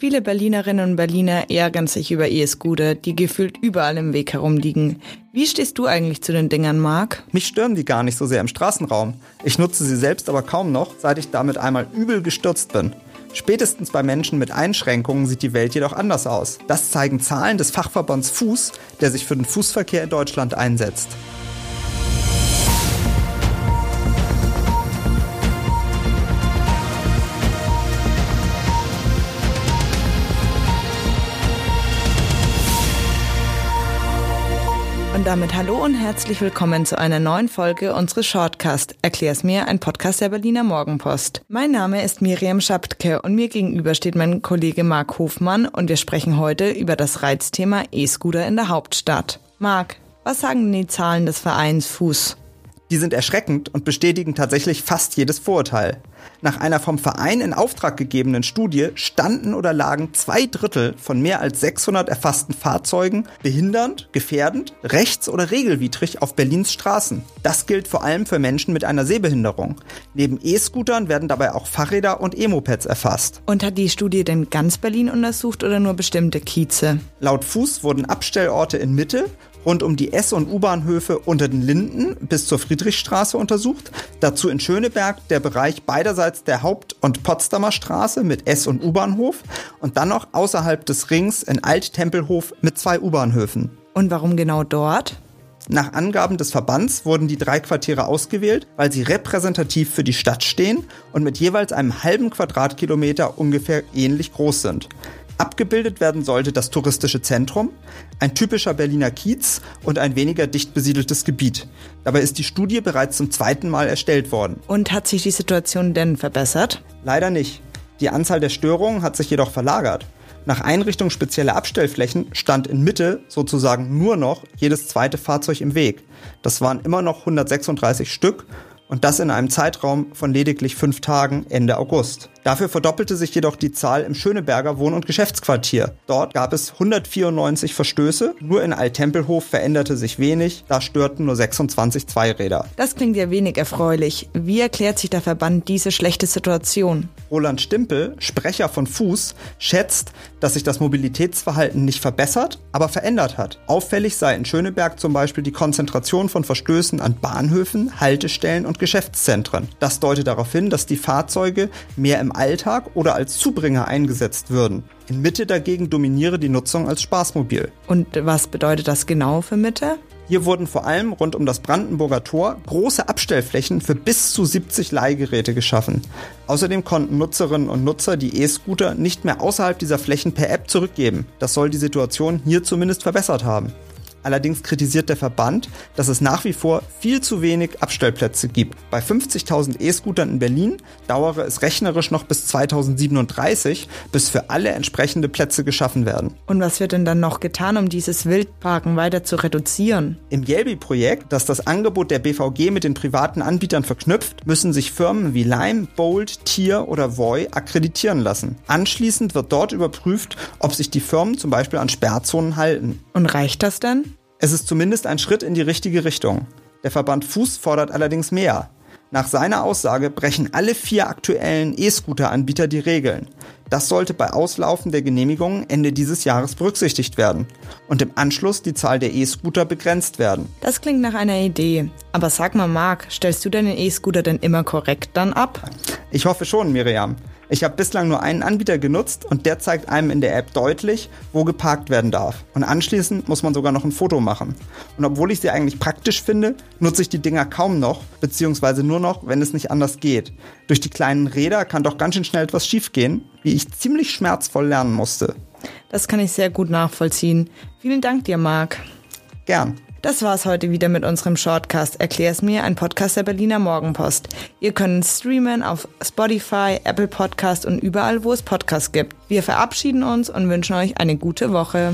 Viele Berlinerinnen und Berliner ärgern sich über E-Scooter, die gefühlt überall im Weg herumliegen. Wie stehst du eigentlich zu den Dingern, Marc? Mich stören die gar nicht so sehr im Straßenraum. Ich nutze sie selbst aber kaum noch, seit ich damit einmal übel gestürzt bin. Spätestens bei Menschen mit Einschränkungen sieht die Welt jedoch anders aus. Das zeigen Zahlen des Fachverbands Fuß, der sich für den Fußverkehr in Deutschland einsetzt. Und damit hallo und herzlich willkommen zu einer neuen Folge unseres Shortcast. Erklär's mir, ein Podcast der Berliner Morgenpost. Mein Name ist Miriam Schaptke und mir gegenüber steht mein Kollege Marc Hofmann und wir sprechen heute über das Reizthema E-Scooter in der Hauptstadt. Marc, was sagen die Zahlen des Vereins Fuß? Die sind erschreckend und bestätigen tatsächlich fast jedes Vorurteil. Nach einer vom Verein in Auftrag gegebenen Studie standen oder lagen zwei Drittel von mehr als 600 erfassten Fahrzeugen behindernd, gefährdend, rechts- oder regelwidrig auf Berlins Straßen. Das gilt vor allem für Menschen mit einer Sehbehinderung. Neben E-Scootern werden dabei auch Fahrräder und E-Mopeds erfasst. Und hat die Studie denn ganz Berlin untersucht oder nur bestimmte Kieze? Laut Fuß wurden Abstellorte in Mitte rund um die S- und U-Bahnhöfe unter den Linden bis zur Friedrichstraße untersucht. Dazu in Schöneberg der Bereich beiderseits der Haupt- und Potsdamer Straße mit S- und U-Bahnhof und dann noch außerhalb des Rings in Alt-Tempelhof mit zwei U-Bahnhöfen. Und warum genau dort? Nach Angaben des Verbands wurden die drei Quartiere ausgewählt, weil sie repräsentativ für die Stadt stehen und mit jeweils einem halben Quadratkilometer ungefähr ähnlich groß sind. Abgebildet werden sollte das touristische Zentrum, ein typischer Berliner Kiez und ein weniger dicht besiedeltes Gebiet. Dabei ist die Studie bereits zum zweiten Mal erstellt worden. Und hat sich die Situation denn verbessert? Leider nicht. Die Anzahl der Störungen hat sich jedoch verlagert. Nach Einrichtung spezieller Abstellflächen stand in Mitte sozusagen nur noch jedes zweite Fahrzeug im Weg. Das waren immer noch 136 Stück und das in einem Zeitraum von lediglich fünf Tagen Ende August. Dafür verdoppelte sich jedoch die Zahl im Schöneberger Wohn- und Geschäftsquartier. Dort gab es 194 Verstöße, nur in Alttempelhof veränderte sich wenig, da störten nur 26 Zweiräder. Das klingt ja wenig erfreulich. Wie erklärt sich der Verband diese schlechte Situation? Roland Stimpel, Sprecher von Fuß, schätzt, dass sich das Mobilitätsverhalten nicht verbessert, aber verändert hat. Auffällig sei in Schöneberg zum Beispiel die Konzentration von Verstößen an Bahnhöfen, Haltestellen und Geschäftszentren. Das deutet darauf hin, dass die Fahrzeuge mehr im Alltag oder als Zubringer eingesetzt würden. In Mitte dagegen dominiere die Nutzung als Spaßmobil. Und was bedeutet das genau für Mitte? Hier wurden vor allem rund um das Brandenburger Tor große Abstellflächen für bis zu 70 Leihgeräte geschaffen. Außerdem konnten Nutzerinnen und Nutzer die E-Scooter nicht mehr außerhalb dieser Flächen per App zurückgeben. Das soll die Situation hier zumindest verbessert haben. Allerdings kritisiert der Verband, dass es nach wie vor viel zu wenig Abstellplätze gibt. Bei 50.000 E-Scootern in Berlin dauere es rechnerisch noch bis 2037, bis für alle entsprechende Plätze geschaffen werden. Und was wird denn dann noch getan, um dieses Wildparken weiter zu reduzieren? Im Yelby-Projekt, das das Angebot der BVG mit den privaten Anbietern verknüpft, müssen sich Firmen wie Lime, Bolt, Tier oder Voy akkreditieren lassen. Anschließend wird dort überprüft, ob sich die Firmen zum Beispiel an Sperrzonen halten. Und reicht das denn? Es ist zumindest ein Schritt in die richtige Richtung. Der Verband Fuß fordert allerdings mehr. Nach seiner Aussage brechen alle vier aktuellen E-Scooter-Anbieter die Regeln. Das sollte bei Auslaufen der Genehmigungen Ende dieses Jahres berücksichtigt werden und im Anschluss die Zahl der E-Scooter begrenzt werden. Das klingt nach einer Idee. Aber sag mal, Marc, stellst du deinen E-Scooter denn immer korrekt dann ab? Ich hoffe schon, Miriam. Ich habe bislang nur einen Anbieter genutzt und der zeigt einem in der App deutlich, wo geparkt werden darf. Und anschließend muss man sogar noch ein Foto machen. Und obwohl ich sie eigentlich praktisch finde, nutze ich die Dinger kaum noch, beziehungsweise nur noch, wenn es nicht anders geht. Durch die kleinen Räder kann doch ganz schön schnell etwas schiefgehen, wie ich ziemlich schmerzvoll lernen musste. Das kann ich sehr gut nachvollziehen. Vielen Dank dir, Marc. Gern. Das war's heute wieder mit unserem Shortcast Erklär's mir, ein Podcast der Berliner Morgenpost. Ihr könnt streamen auf Spotify, Apple Podcast und überall, wo es Podcasts gibt. Wir verabschieden uns und wünschen euch eine gute Woche.